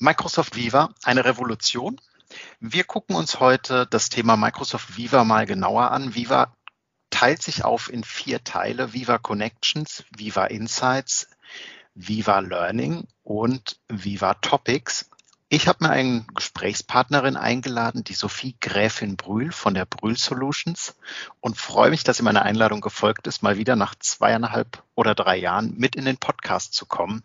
Microsoft Viva, eine Revolution. Wir gucken uns heute das Thema Microsoft Viva mal genauer an. Viva teilt sich auf in vier Teile. Viva Connections, Viva Insights, Viva Learning und Viva Topics. Ich habe mir eine Gesprächspartnerin eingeladen, die Sophie Gräfin Brühl von der Brühl Solutions und freue mich, dass sie meiner Einladung gefolgt ist, mal wieder nach zweieinhalb oder drei Jahren mit in den Podcast zu kommen.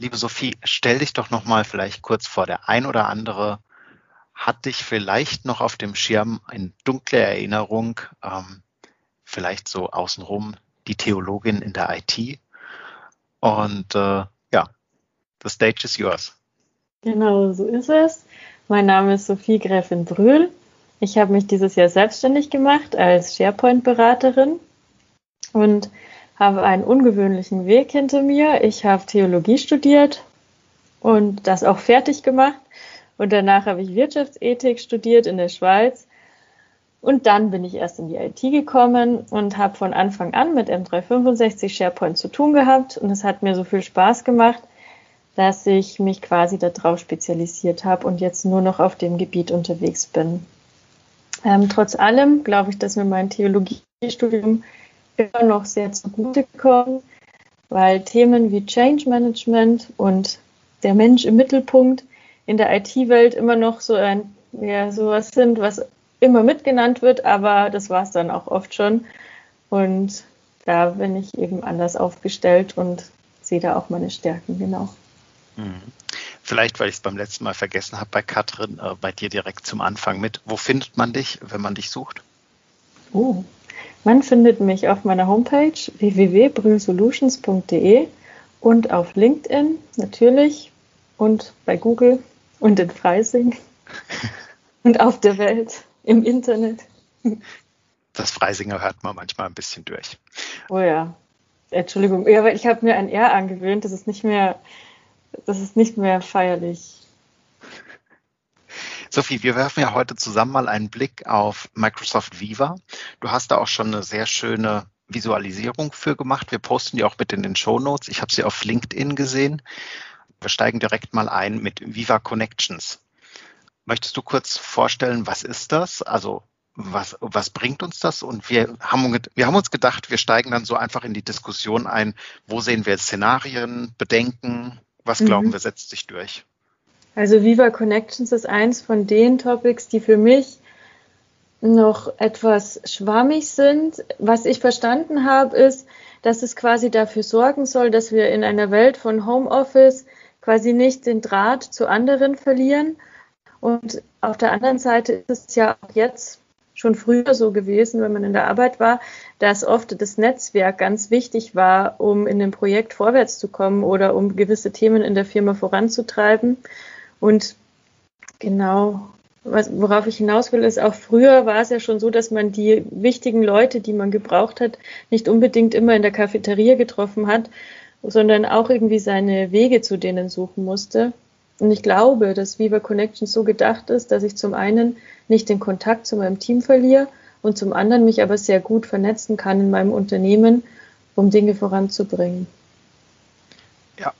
Liebe Sophie, stell dich doch noch mal vielleicht kurz vor. Der ein oder andere hat dich vielleicht noch auf dem Schirm eine dunkle Erinnerung, ähm, vielleicht so außenrum die Theologin in der IT. Und äh, ja, the stage is yours. Genau, so ist es. Mein Name ist Sophie Gräfin Brühl. Ich habe mich dieses Jahr selbstständig gemacht als SharePoint-Beraterin und habe einen ungewöhnlichen Weg hinter mir. Ich habe Theologie studiert und das auch fertig gemacht. Und danach habe ich Wirtschaftsethik studiert in der Schweiz. Und dann bin ich erst in die IT gekommen und habe von Anfang an mit M365 SharePoint zu tun gehabt. Und es hat mir so viel Spaß gemacht, dass ich mich quasi darauf spezialisiert habe und jetzt nur noch auf dem Gebiet unterwegs bin. Ähm, trotz allem glaube ich, dass mir mein Theologiestudium immer noch sehr zugute kommen, weil Themen wie Change Management und der Mensch im Mittelpunkt in der IT-Welt immer noch so ein, ja, sowas sind, was immer mitgenannt wird, aber das war es dann auch oft schon. Und da bin ich eben anders aufgestellt und sehe da auch meine Stärken, genau. Mhm. Vielleicht, weil ich es beim letzten Mal vergessen habe, bei Katrin, äh, bei dir direkt zum Anfang mit. Wo findet man dich, wenn man dich sucht? Oh, man findet mich auf meiner Homepage www.brühlsolutions.de und auf LinkedIn natürlich und bei Google und in Freising und auf der Welt im Internet. Das Freisinger hört man manchmal ein bisschen durch. Oh ja. Entschuldigung, ja, aber ich habe mir ein R angewöhnt, das ist nicht mehr, das ist nicht mehr feierlich. Sophie, wir werfen ja heute zusammen mal einen Blick auf Microsoft Viva. Du hast da auch schon eine sehr schöne Visualisierung für gemacht. Wir posten die auch mit in den Show Notes. Ich habe sie auf LinkedIn gesehen. Wir steigen direkt mal ein mit Viva Connections. Möchtest du kurz vorstellen, was ist das? Also was, was bringt uns das? Und wir haben, wir haben uns gedacht, wir steigen dann so einfach in die Diskussion ein, wo sehen wir Szenarien, Bedenken, was glauben mhm. wir setzt sich durch? Also Viva Connections ist eins von den Topics, die für mich noch etwas schwammig sind. Was ich verstanden habe, ist, dass es quasi dafür sorgen soll, dass wir in einer Welt von Homeoffice quasi nicht den Draht zu anderen verlieren. Und auf der anderen Seite ist es ja auch jetzt schon früher so gewesen, wenn man in der Arbeit war, dass oft das Netzwerk ganz wichtig war, um in dem Projekt vorwärts zu kommen oder um gewisse Themen in der Firma voranzutreiben. Und genau, was, worauf ich hinaus will, ist auch früher war es ja schon so, dass man die wichtigen Leute, die man gebraucht hat, nicht unbedingt immer in der Cafeteria getroffen hat, sondern auch irgendwie seine Wege zu denen suchen musste. Und ich glaube, dass Viva Connection so gedacht ist, dass ich zum einen nicht den Kontakt zu meinem Team verliere und zum anderen mich aber sehr gut vernetzen kann in meinem Unternehmen, um Dinge voranzubringen. Ja,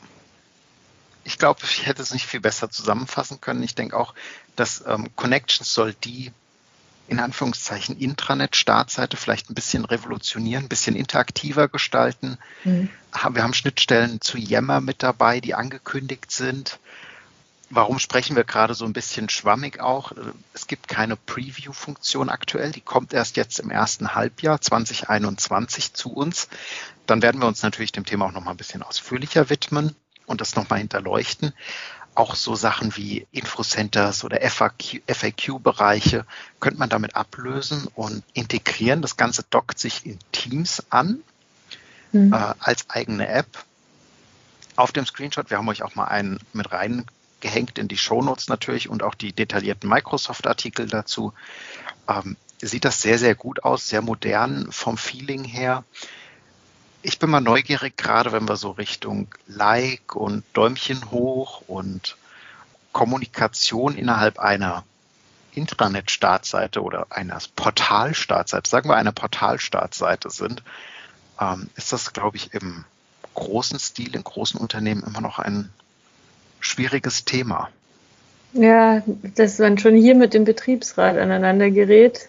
ich glaube, ich hätte es nicht viel besser zusammenfassen können. Ich denke auch, dass ähm, Connections soll die in Anführungszeichen Intranet-Startseite vielleicht ein bisschen revolutionieren, ein bisschen interaktiver gestalten. Mhm. Wir haben Schnittstellen zu Yammer mit dabei, die angekündigt sind. Warum sprechen wir gerade so ein bisschen schwammig auch? Es gibt keine Preview-Funktion aktuell, die kommt erst jetzt im ersten Halbjahr 2021 zu uns. Dann werden wir uns natürlich dem Thema auch noch mal ein bisschen ausführlicher widmen und das nochmal hinterleuchten. Auch so Sachen wie Infocenters oder FAQ-Bereiche könnte man damit ablösen und integrieren. Das Ganze dockt sich in Teams an mhm. äh, als eigene App. Auf dem Screenshot, wir haben euch auch mal einen mit rein gehängt in die Shownotes natürlich und auch die detaillierten Microsoft-Artikel dazu. Ähm, sieht das sehr, sehr gut aus, sehr modern vom Feeling her. Ich bin mal neugierig, gerade wenn wir so Richtung Like und Däumchen hoch und Kommunikation innerhalb einer Intranet-Startseite oder einer Portal-Startseite, sagen wir einer Portal-Startseite sind, ähm, ist das, glaube ich, im großen Stil, in großen Unternehmen immer noch ein schwieriges Thema. Ja, dass man schon hier mit dem Betriebsrat aneinander gerät,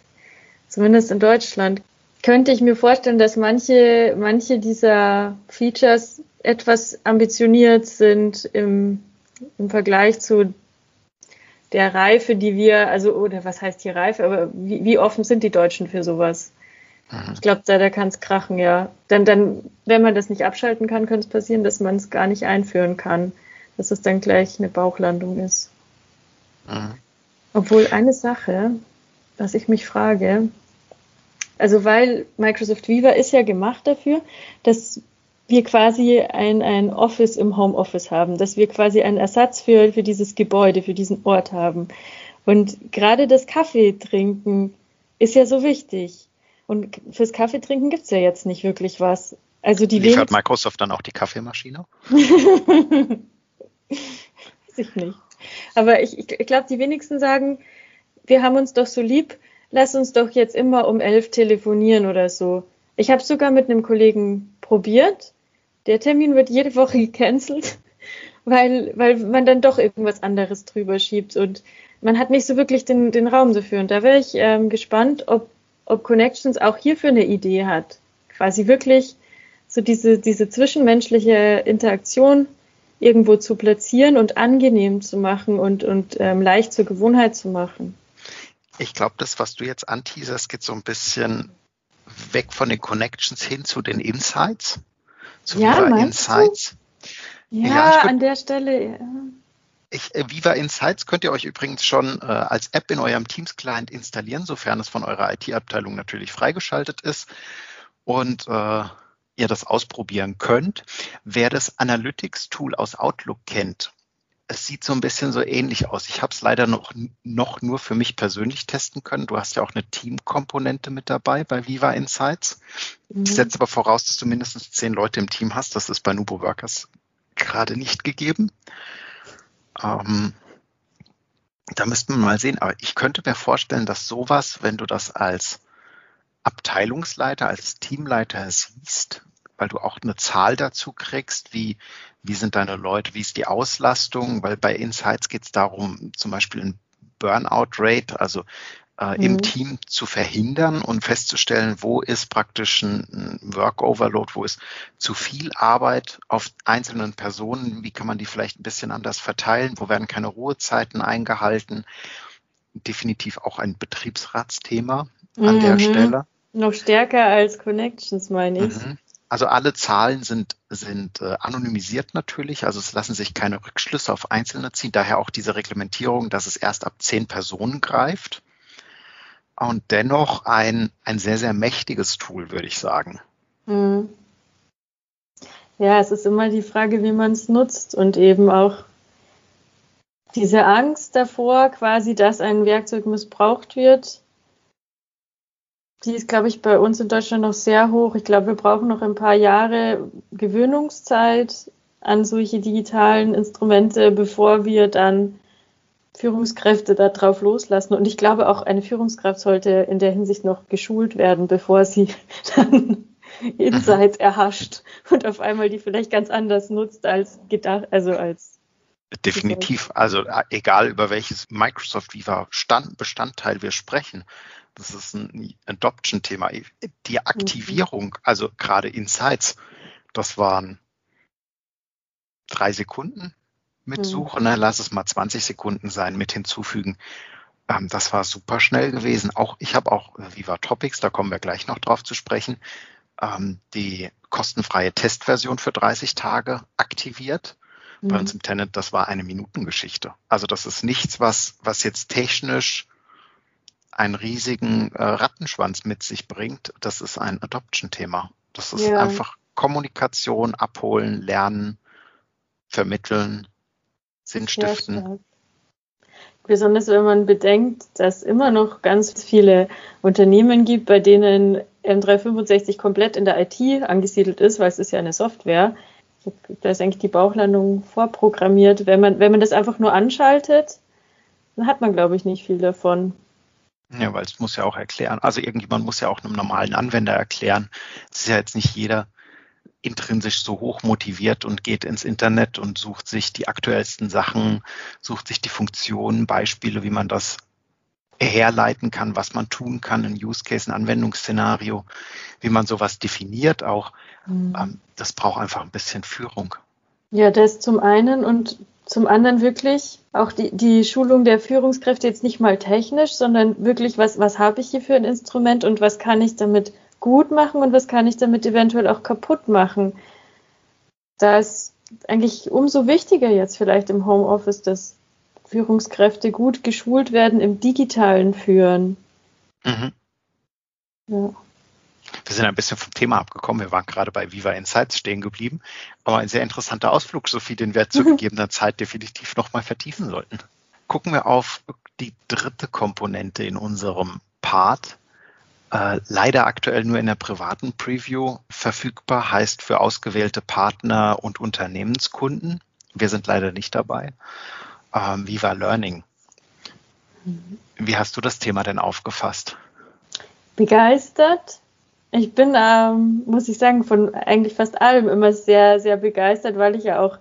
zumindest in Deutschland, könnte ich mir vorstellen, dass manche, manche dieser Features etwas ambitioniert sind im, im Vergleich zu der Reife, die wir, also, oder was heißt hier Reife, aber wie, wie offen sind die Deutschen für sowas? Mhm. Ich glaube, da, da kann es krachen, ja. Denn dann, wenn man das nicht abschalten kann, könnte es passieren, dass man es gar nicht einführen kann, dass es dann gleich eine Bauchlandung ist. Mhm. Obwohl eine Sache, was ich mich frage, also weil Microsoft Viva ist ja gemacht dafür, dass wir quasi ein, ein Office im Homeoffice haben, dass wir quasi einen Ersatz für, für dieses Gebäude, für diesen Ort haben. Und gerade das Kaffee trinken ist ja so wichtig. Und fürs Kaffee trinken gibt es ja jetzt nicht wirklich was. Also die Liefert Microsoft dann auch die Kaffeemaschine? Weiß ich nicht. Aber ich, ich, ich glaube, die wenigsten sagen, wir haben uns doch so lieb, lass uns doch jetzt immer um elf telefonieren oder so. Ich habe sogar mit einem Kollegen probiert der Termin wird jede Woche gecancelt, weil, weil man dann doch irgendwas anderes drüber schiebt und man hat nicht so wirklich den, den Raum dafür. Und da wäre ich ähm, gespannt, ob, ob Connections auch hierfür eine Idee hat. Quasi wirklich so diese, diese zwischenmenschliche Interaktion irgendwo zu platzieren und angenehm zu machen und, und ähm, leicht zur Gewohnheit zu machen. Ich glaube, das, was du jetzt anteaserst, geht so ein bisschen weg von den Connections hin zu den Insights zu ja, Viva Insights. Ja, ja an der Stelle. Ja. Ich, äh, Viva Insights könnt ihr euch übrigens schon äh, als App in eurem Teams-Client installieren, sofern es von eurer IT-Abteilung natürlich freigeschaltet ist und äh, ihr das ausprobieren könnt. Wer das Analytics-Tool aus Outlook kennt, es sieht so ein bisschen so ähnlich aus. Ich habe es leider noch, noch nur für mich persönlich testen können. Du hast ja auch eine Teamkomponente mit dabei bei Viva Insights. Mhm. Ich setze aber voraus, dass du mindestens zehn Leute im Team hast. Das ist bei Nubo Workers gerade nicht gegeben. Ähm, da müssten wir mal sehen. Aber ich könnte mir vorstellen, dass sowas, wenn du das als Abteilungsleiter, als Teamleiter siehst, weil du auch eine Zahl dazu kriegst, wie, wie sind deine Leute, wie ist die Auslastung, weil bei Insights geht es darum, zum Beispiel ein Burnout-Rate, also äh, mhm. im Team zu verhindern und festzustellen, wo ist praktisch ein Work-Overload, wo ist zu viel Arbeit auf einzelnen Personen, wie kann man die vielleicht ein bisschen anders verteilen, wo werden keine Ruhezeiten eingehalten. Definitiv auch ein Betriebsratsthema an mhm. der Stelle. Noch stärker als Connections, meine ich. Mhm. Also alle Zahlen sind, sind äh, anonymisiert natürlich, also es lassen sich keine Rückschlüsse auf Einzelne ziehen, daher auch diese Reglementierung, dass es erst ab zehn Personen greift. Und dennoch ein, ein sehr, sehr mächtiges Tool, würde ich sagen. Hm. Ja, es ist immer die Frage, wie man es nutzt und eben auch diese Angst davor, quasi, dass ein Werkzeug missbraucht wird, die ist, glaube ich, bei uns in Deutschland noch sehr hoch. Ich glaube, wir brauchen noch ein paar Jahre Gewöhnungszeit an solche digitalen Instrumente, bevor wir dann Führungskräfte darauf loslassen. Und ich glaube, auch eine Führungskraft sollte in der Hinsicht noch geschult werden, bevor sie dann Insights erhascht und auf einmal die vielleicht ganz anders nutzt als gedacht, also als Definitiv. Also äh, egal über welches Microsoft Viva Stand, Bestandteil wir sprechen, das ist ein Adoption-Thema. Die Aktivierung, also gerade Insights, das waren drei Sekunden mit mhm. Suche, ne? lass es mal 20 Sekunden sein mit hinzufügen. Ähm, das war super schnell gewesen. Auch ich habe auch Viva Topics, da kommen wir gleich noch drauf zu sprechen, ähm, die kostenfreie Testversion für 30 Tage aktiviert. Mhm. Bei uns im Tenant, das war eine Minutengeschichte. Also das ist nichts, was, was jetzt technisch einen riesigen äh, Rattenschwanz mit sich bringt, das ist ein Adoption-Thema. Das ist ja. einfach Kommunikation, abholen, lernen, vermitteln. Sinnstiften. Besonders wenn man bedenkt, dass immer noch ganz viele Unternehmen gibt, bei denen M365 komplett in der IT angesiedelt ist, weil es ist ja eine Software. Da ist eigentlich die Bauchlandung vorprogrammiert. Wenn man, wenn man das einfach nur anschaltet, dann hat man, glaube ich, nicht viel davon. Ja, weil es muss ja auch erklären. Also irgendjemand muss ja auch einem normalen Anwender erklären. Es ist ja jetzt nicht jeder intrinsisch so hoch motiviert und geht ins Internet und sucht sich die aktuellsten Sachen, sucht sich die Funktionen, Beispiele, wie man das herleiten kann, was man tun kann, ein Use Case, ein Anwendungsszenario, wie man sowas definiert auch. Mhm. Ähm, das braucht einfach ein bisschen Führung. Ja, das zum einen und zum anderen wirklich auch die, die Schulung der Führungskräfte jetzt nicht mal technisch, sondern wirklich, was, was habe ich hier für ein Instrument und was kann ich damit gut machen und was kann ich damit eventuell auch kaputt machen. Da ist eigentlich umso wichtiger jetzt vielleicht im Homeoffice, dass Führungskräfte gut geschult werden im digitalen Führen. Mhm. Ja. Wir sind ein bisschen vom Thema abgekommen. Wir waren gerade bei Viva Insights stehen geblieben. Aber ein sehr interessanter Ausflug, Sophie, den wir zu gegebener Zeit definitiv nochmal vertiefen sollten. Gucken wir auf die dritte Komponente in unserem Part. Äh, leider aktuell nur in der privaten Preview verfügbar, heißt für ausgewählte Partner und Unternehmenskunden. Wir sind leider nicht dabei ähm, Viva Learning. Wie hast du das Thema denn aufgefasst? Begeistert. Ich bin, ähm, muss ich sagen, von eigentlich fast allem immer sehr, sehr begeistert, weil ich ja auch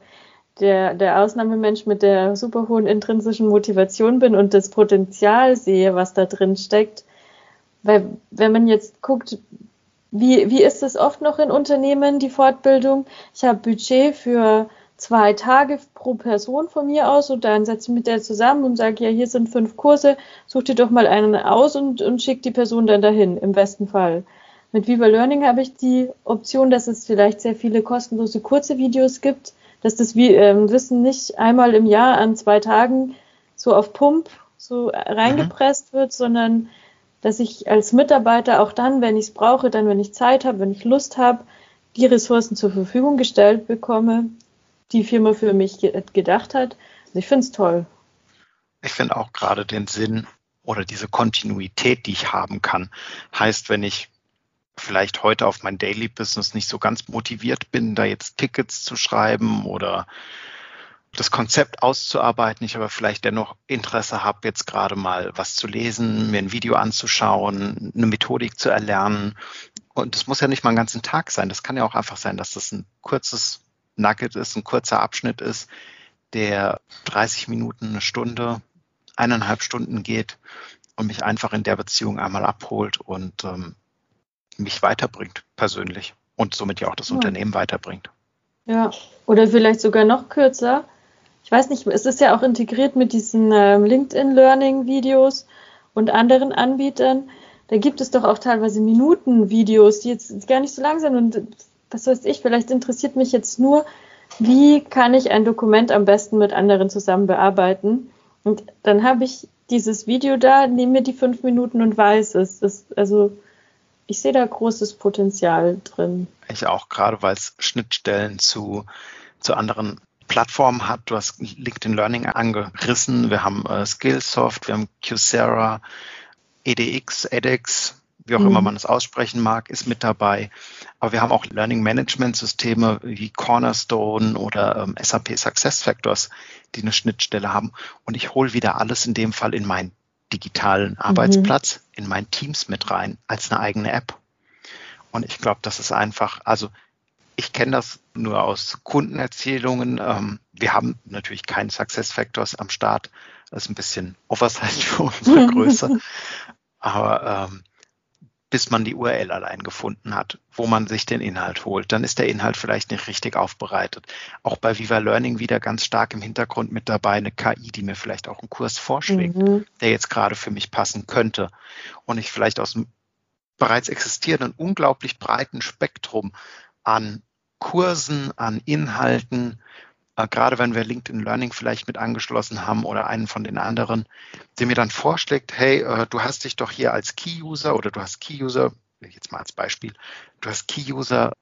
der, der Ausnahmemensch mit der super hohen intrinsischen Motivation bin und das Potenzial sehe, was da drin steckt. Weil wenn man jetzt guckt, wie, wie ist es oft noch in Unternehmen, die Fortbildung? Ich habe Budget für zwei Tage pro Person von mir aus und dann setze ich mit der zusammen und sage, ja, hier sind fünf Kurse, such dir doch mal einen aus und, und schick die Person dann dahin, im besten Fall. Mit Viva Learning habe ich die Option, dass es vielleicht sehr viele kostenlose kurze Videos gibt, dass das äh, Wissen nicht einmal im Jahr an zwei Tagen so auf Pump so reingepresst mhm. wird, sondern dass ich als Mitarbeiter auch dann, wenn ich es brauche, dann, wenn ich Zeit habe, wenn ich Lust habe, die Ressourcen zur Verfügung gestellt bekomme, die Firma für mich gedacht hat. Also ich finde es toll. Ich finde auch gerade den Sinn oder diese Kontinuität, die ich haben kann, heißt, wenn ich vielleicht heute auf mein Daily Business nicht so ganz motiviert bin, da jetzt Tickets zu schreiben oder das Konzept auszuarbeiten, ich aber vielleicht dennoch Interesse habe, jetzt gerade mal was zu lesen, mir ein Video anzuschauen, eine Methodik zu erlernen. Und das muss ja nicht mal einen ganzen Tag sein. Das kann ja auch einfach sein, dass das ein kurzes Nugget ist, ein kurzer Abschnitt ist, der 30 Minuten, eine Stunde, eineinhalb Stunden geht und mich einfach in der Beziehung einmal abholt und ähm, mich weiterbringt persönlich und somit ja auch das ja. Unternehmen weiterbringt. Ja, oder vielleicht sogar noch kürzer. Ich weiß nicht, es ist ja auch integriert mit diesen ähm, LinkedIn Learning Videos und anderen Anbietern. Da gibt es doch auch teilweise Minuten-Videos, die jetzt gar nicht so lang sind und was weiß ich, vielleicht interessiert mich jetzt nur, wie kann ich ein Dokument am besten mit anderen zusammen bearbeiten? Und dann habe ich dieses Video da, nehme mir die fünf Minuten und weiß es. Das, also ich sehe da großes Potenzial drin. Ich auch, gerade weil es Schnittstellen zu, zu anderen Plattformen hat. Du hast LinkedIn Learning angerissen. Wir haben äh, Skillsoft, wir haben Coursera, EDX, edX, wie auch mhm. immer man es aussprechen mag, ist mit dabei. Aber wir haben auch Learning Management Systeme wie Cornerstone oder ähm, SAP Success Factors, die eine Schnittstelle haben. Und ich hole wieder alles in dem Fall in meinen digitalen mhm. Arbeitsplatz, mhm. in mein Teams mit rein, als eine eigene App. Und ich glaube, das ist einfach, also ich kenne das nur aus Kundenerzählungen. Ähm, wir haben natürlich keinen Success Factors am Start. Das ist ein bisschen Oversight für unsere Größe. Aber ähm, bis man die URL allein gefunden hat, wo man sich den Inhalt holt. Dann ist der Inhalt vielleicht nicht richtig aufbereitet. Auch bei Viva Learning wieder ganz stark im Hintergrund mit dabei eine KI, die mir vielleicht auch einen Kurs vorschlägt, mhm. der jetzt gerade für mich passen könnte. Und ich vielleicht aus dem bereits existierenden unglaublich breiten Spektrum an Kursen, an Inhalten, gerade wenn wir LinkedIn Learning vielleicht mit angeschlossen haben oder einen von den anderen, der mir dann vorschlägt, hey, äh, du hast dich doch hier als Key-User oder du hast Key-User, jetzt mal als Beispiel, du hast Key-User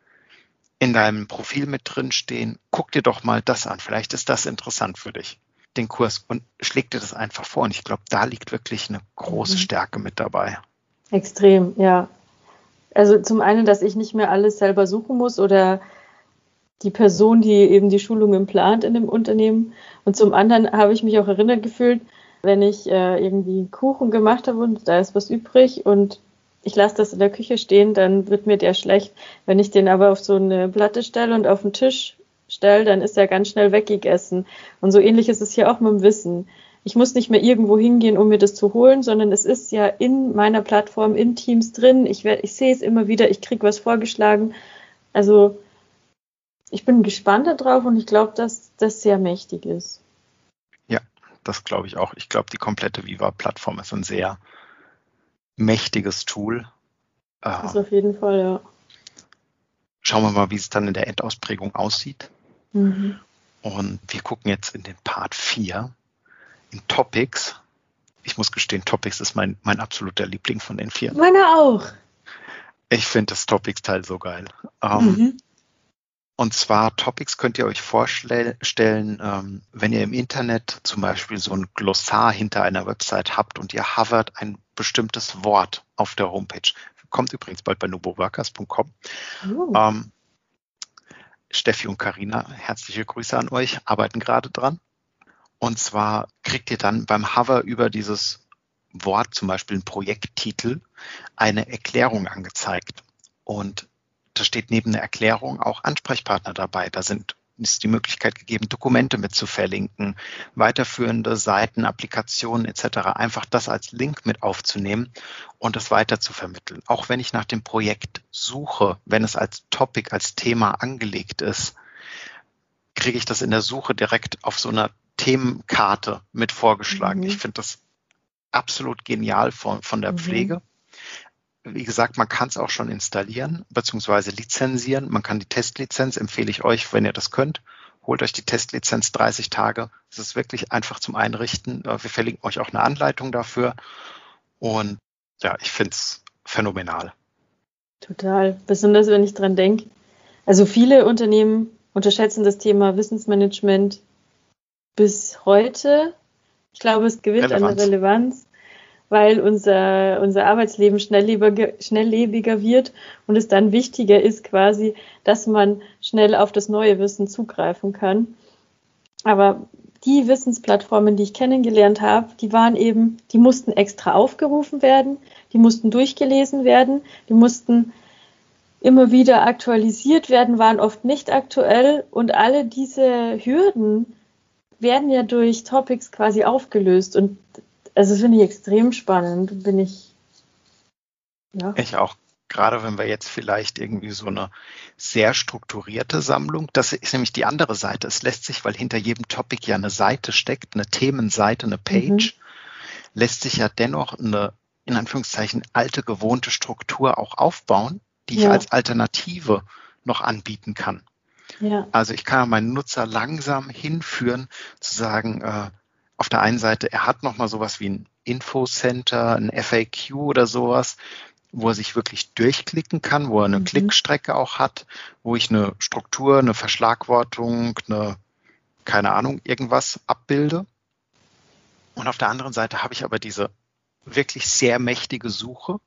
in deinem Profil mit drin stehen, guck dir doch mal das an, vielleicht ist das interessant für dich. den Kurs und schlägt dir das einfach vor. Und ich glaube, da liegt wirklich eine große mhm. Stärke mit dabei. Extrem, ja. Also zum einen, dass ich nicht mehr alles selber suchen muss oder die Person, die eben die Schulungen plant in dem Unternehmen. Und zum anderen habe ich mich auch erinnert gefühlt, wenn ich äh, irgendwie Kuchen gemacht habe und da ist was übrig und ich lasse das in der Küche stehen, dann wird mir der schlecht. Wenn ich den aber auf so eine Platte stelle und auf den Tisch stelle, dann ist er ganz schnell weggegessen. Und so ähnlich ist es hier auch mit dem Wissen. Ich muss nicht mehr irgendwo hingehen, um mir das zu holen, sondern es ist ja in meiner Plattform, in Teams drin. Ich, ich sehe es immer wieder, ich kriege was vorgeschlagen. Also ich bin gespannt darauf und ich glaube, dass das sehr mächtig ist. Ja, das glaube ich auch. Ich glaube, die komplette Viva-Plattform ist ein sehr mächtiges Tool. Das auf jeden Fall, ja. Schauen wir mal, wie es dann in der Endausprägung aussieht. Mhm. Und wir gucken jetzt in den Part 4 in Topics. Ich muss gestehen, Topics ist mein, mein absoluter Liebling von den vier. Meiner auch. Ich finde das Topics-Teil so geil. Ähm, mhm. Und zwar Topics könnt ihr euch vorstellen, ähm, wenn ihr im Internet zum Beispiel so ein Glossar hinter einer Website habt und ihr hovert ein bestimmtes Wort auf der Homepage. Kommt übrigens bald bei nuboworkers.com. Oh. Ähm, Steffi und Karina, herzliche Grüße an euch, arbeiten gerade dran. Und zwar kriegt ihr dann beim Hover über dieses Wort, zum Beispiel ein Projekttitel, eine Erklärung angezeigt. Und da steht neben der Erklärung auch Ansprechpartner dabei. Da sind ist die Möglichkeit gegeben, Dokumente mit zu verlinken, weiterführende Seiten, Applikationen etc. Einfach das als Link mit aufzunehmen und es weiter zu vermitteln. Auch wenn ich nach dem Projekt suche, wenn es als Topic, als Thema angelegt ist, kriege ich das in der Suche direkt auf so einer Themenkarte mit vorgeschlagen. Mhm. Ich finde das absolut genial von, von der mhm. Pflege. Wie gesagt, man kann es auch schon installieren bzw. lizenzieren. Man kann die Testlizenz, empfehle ich euch, wenn ihr das könnt, holt euch die Testlizenz 30 Tage. Es ist wirklich einfach zum Einrichten. Äh, wir verlinken euch auch eine Anleitung dafür. Und ja, ich finde es phänomenal. Total. Besonders wenn ich dran denke. Also viele Unternehmen unterschätzen das Thema Wissensmanagement bis heute. Ich glaube, es gewinnt Relevanz. an Relevanz weil unser, unser Arbeitsleben schnelllebiger, schnelllebiger wird und es dann wichtiger ist quasi, dass man schnell auf das neue Wissen zugreifen kann. Aber die Wissensplattformen, die ich kennengelernt habe, die waren eben, die mussten extra aufgerufen werden, die mussten durchgelesen werden, die mussten immer wieder aktualisiert werden, waren oft nicht aktuell und alle diese Hürden werden ja durch Topics quasi aufgelöst und also finde ich extrem spannend. Bin ich. Ja. Ich auch. Gerade wenn wir jetzt vielleicht irgendwie so eine sehr strukturierte Sammlung, das ist nämlich die andere Seite. Es lässt sich, weil hinter jedem Topic ja eine Seite steckt, eine Themenseite, eine Page, mhm. lässt sich ja dennoch eine, in Anführungszeichen, alte, gewohnte Struktur auch aufbauen, die ja. ich als Alternative noch anbieten kann. Ja. Also ich kann meinen Nutzer langsam hinführen, zu sagen, äh, auf der einen Seite, er hat nochmal sowas wie ein Infocenter, ein FAQ oder sowas, wo er sich wirklich durchklicken kann, wo er eine mhm. Klickstrecke auch hat, wo ich eine Struktur, eine Verschlagwortung, eine, keine Ahnung, irgendwas abbilde. Und auf der anderen Seite habe ich aber diese wirklich sehr mächtige Suche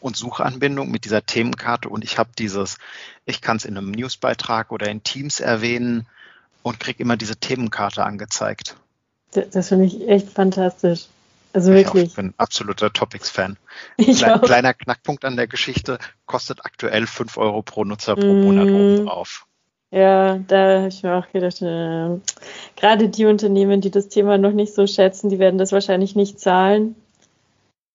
und Suchanbindung mit dieser Themenkarte und ich habe dieses, ich kann es in einem Newsbeitrag oder in Teams erwähnen und kriege immer diese Themenkarte angezeigt. Das finde ich echt fantastisch. Also wirklich. Ich bin absoluter Topics-Fan. Kleiner, kleiner Knackpunkt an der Geschichte, kostet aktuell 5 Euro pro Nutzer pro mm. Monat obendrauf. Ja, da habe ich mir auch gedacht, äh, gerade die Unternehmen, die das Thema noch nicht so schätzen, die werden das wahrscheinlich nicht zahlen.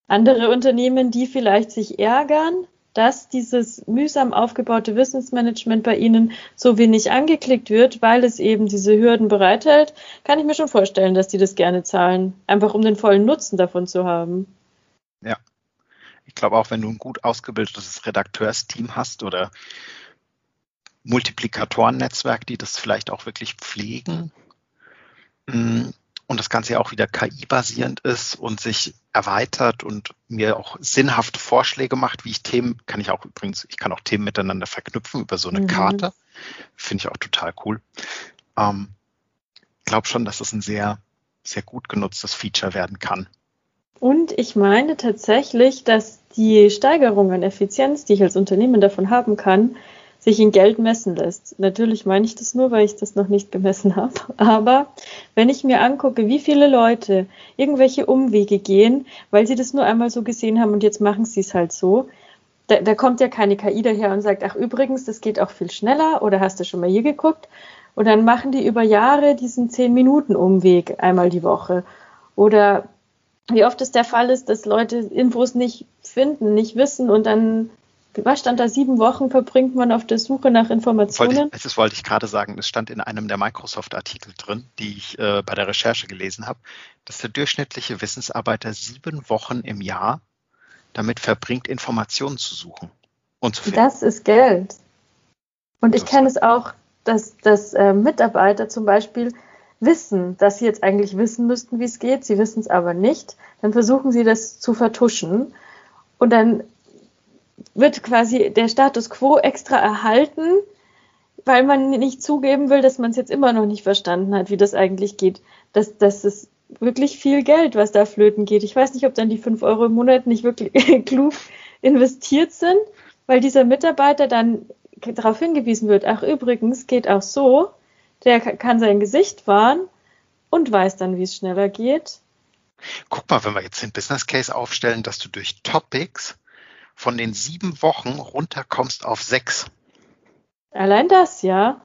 Andere Unternehmen, die vielleicht sich ärgern, dass dieses mühsam aufgebaute Wissensmanagement bei Ihnen so wenig angeklickt wird, weil es eben diese Hürden bereithält, kann ich mir schon vorstellen, dass die das gerne zahlen, einfach um den vollen Nutzen davon zu haben. Ja, ich glaube auch, wenn du ein gut ausgebildetes Redakteursteam hast oder Multiplikatoren-Netzwerk, die das vielleicht auch wirklich pflegen, mm, und das Ganze ja auch wieder KI-basierend ist und sich erweitert und mir auch sinnhafte Vorschläge macht, wie ich Themen, kann ich auch übrigens, ich kann auch Themen miteinander verknüpfen über so eine mhm. Karte. Finde ich auch total cool. Ähm, glaube schon, dass das ein sehr sehr gut genutztes Feature werden kann. Und ich meine tatsächlich, dass die Steigerung an Effizienz, die ich als Unternehmen davon haben kann, sich in Geld messen lässt. Natürlich meine ich das nur, weil ich das noch nicht gemessen habe. Aber wenn ich mir angucke, wie viele Leute irgendwelche Umwege gehen, weil sie das nur einmal so gesehen haben und jetzt machen sie es halt so, da, da kommt ja keine KI daher und sagt, ach übrigens, das geht auch viel schneller oder hast du schon mal hier geguckt? Und dann machen die über Jahre diesen 10-Minuten-Umweg einmal die Woche. Oder wie oft es der Fall ist, dass Leute Infos nicht finden, nicht wissen und dann, was stand da, sieben Wochen verbringt man auf der Suche nach Informationen? Wollte ich, das wollte ich gerade sagen, das stand in einem der Microsoft-Artikel drin, die ich äh, bei der Recherche gelesen habe, dass der durchschnittliche Wissensarbeiter sieben Wochen im Jahr damit verbringt, Informationen zu suchen und zu finden. Das ist Geld. Und ich kenne es auch, dass, dass äh, Mitarbeiter zum Beispiel wissen, dass sie jetzt eigentlich wissen müssten, wie es geht, sie wissen es aber nicht, dann versuchen sie das zu vertuschen und dann wird quasi der Status quo extra erhalten, weil man nicht zugeben will, dass man es jetzt immer noch nicht verstanden hat, wie das eigentlich geht. Das, das ist wirklich viel Geld, was da flöten geht. Ich weiß nicht, ob dann die fünf Euro im Monat nicht wirklich klug investiert sind, weil dieser Mitarbeiter dann darauf hingewiesen wird, ach übrigens, geht auch so, der kann sein Gesicht wahren und weiß dann, wie es schneller geht. Guck mal, wenn wir jetzt den Business Case aufstellen, dass du durch Topics von den sieben Wochen runterkommst auf sechs. Allein das, ja.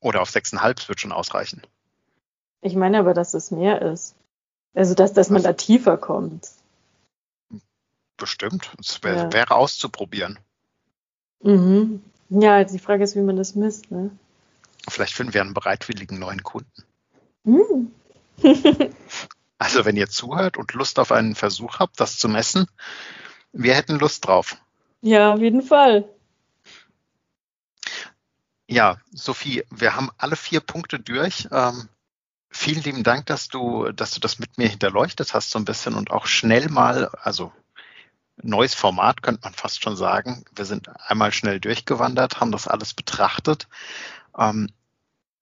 Oder auf sechseinhalb wird schon ausreichen. Ich meine aber, dass es mehr ist. Also, dass, dass man da tiefer kommt. Bestimmt. Es wär, ja. wäre auszuprobieren. Mhm. Ja, die Frage ist, wie man das misst. Ne? Vielleicht finden wir einen bereitwilligen neuen Kunden. Mhm. also wenn ihr zuhört und Lust auf einen Versuch habt, das zu messen, wir hätten Lust drauf. Ja, auf jeden Fall. Ja, Sophie, wir haben alle vier Punkte durch. Ähm, vielen lieben Dank, dass du, dass du das mit mir hinterleuchtet hast so ein bisschen und auch schnell mal, also neues Format könnte man fast schon sagen. Wir sind einmal schnell durchgewandert, haben das alles betrachtet. Ähm,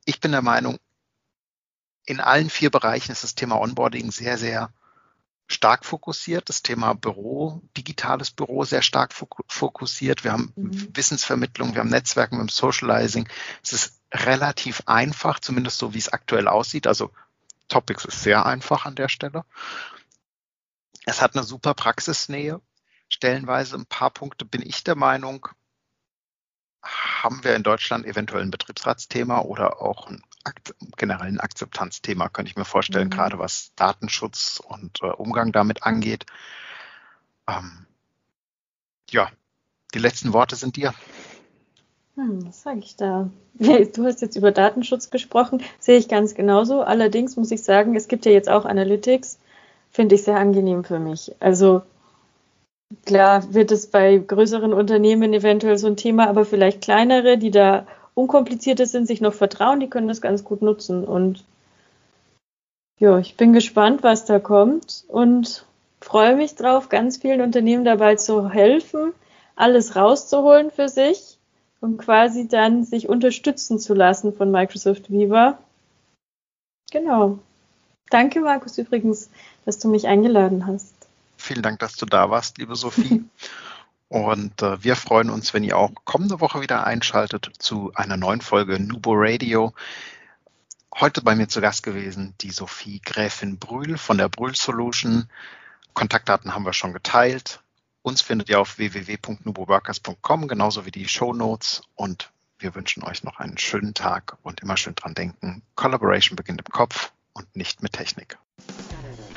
ich bin der Meinung, in allen vier Bereichen ist das Thema Onboarding sehr, sehr stark fokussiert. Das Thema Büro, digitales Büro sehr stark fokussiert. Wir haben mhm. Wissensvermittlung, wir haben Netzwerken, wir haben Socializing. Es ist relativ einfach, zumindest so wie es aktuell aussieht. Also Topics ist sehr einfach an der Stelle. Es hat eine super Praxisnähe. Stellenweise ein paar Punkte bin ich der Meinung, haben wir in Deutschland eventuell ein Betriebsratsthema oder auch ein generell ein Akzeptanzthema, könnte ich mir vorstellen, mhm. gerade was Datenschutz und äh, Umgang damit angeht. Ähm, ja, die letzten Worte sind dir. Hm, was sage ich da? Du hast jetzt über Datenschutz gesprochen, sehe ich ganz genauso. Allerdings muss ich sagen, es gibt ja jetzt auch Analytics, finde ich sehr angenehm für mich. Also Klar wird es bei größeren Unternehmen eventuell so ein Thema, aber vielleicht kleinere, die da unkomplizierter sind, sich noch vertrauen, die können das ganz gut nutzen. Und ja, ich bin gespannt, was da kommt und freue mich drauf, ganz vielen Unternehmen dabei zu helfen, alles rauszuholen für sich und quasi dann sich unterstützen zu lassen von Microsoft Viva. Genau. Danke, Markus, übrigens, dass du mich eingeladen hast. Vielen Dank, dass du da warst, liebe Sophie. Und äh, wir freuen uns, wenn ihr auch kommende Woche wieder einschaltet zu einer neuen Folge Nubo Radio. Heute bei mir zu Gast gewesen die Sophie Gräfin Brühl von der Brühl Solution. Kontaktdaten haben wir schon geteilt. Uns findet ihr auf www.nuboworkers.com, genauso wie die Show Notes. Und wir wünschen euch noch einen schönen Tag und immer schön dran denken. Collaboration beginnt im Kopf und nicht mit Technik.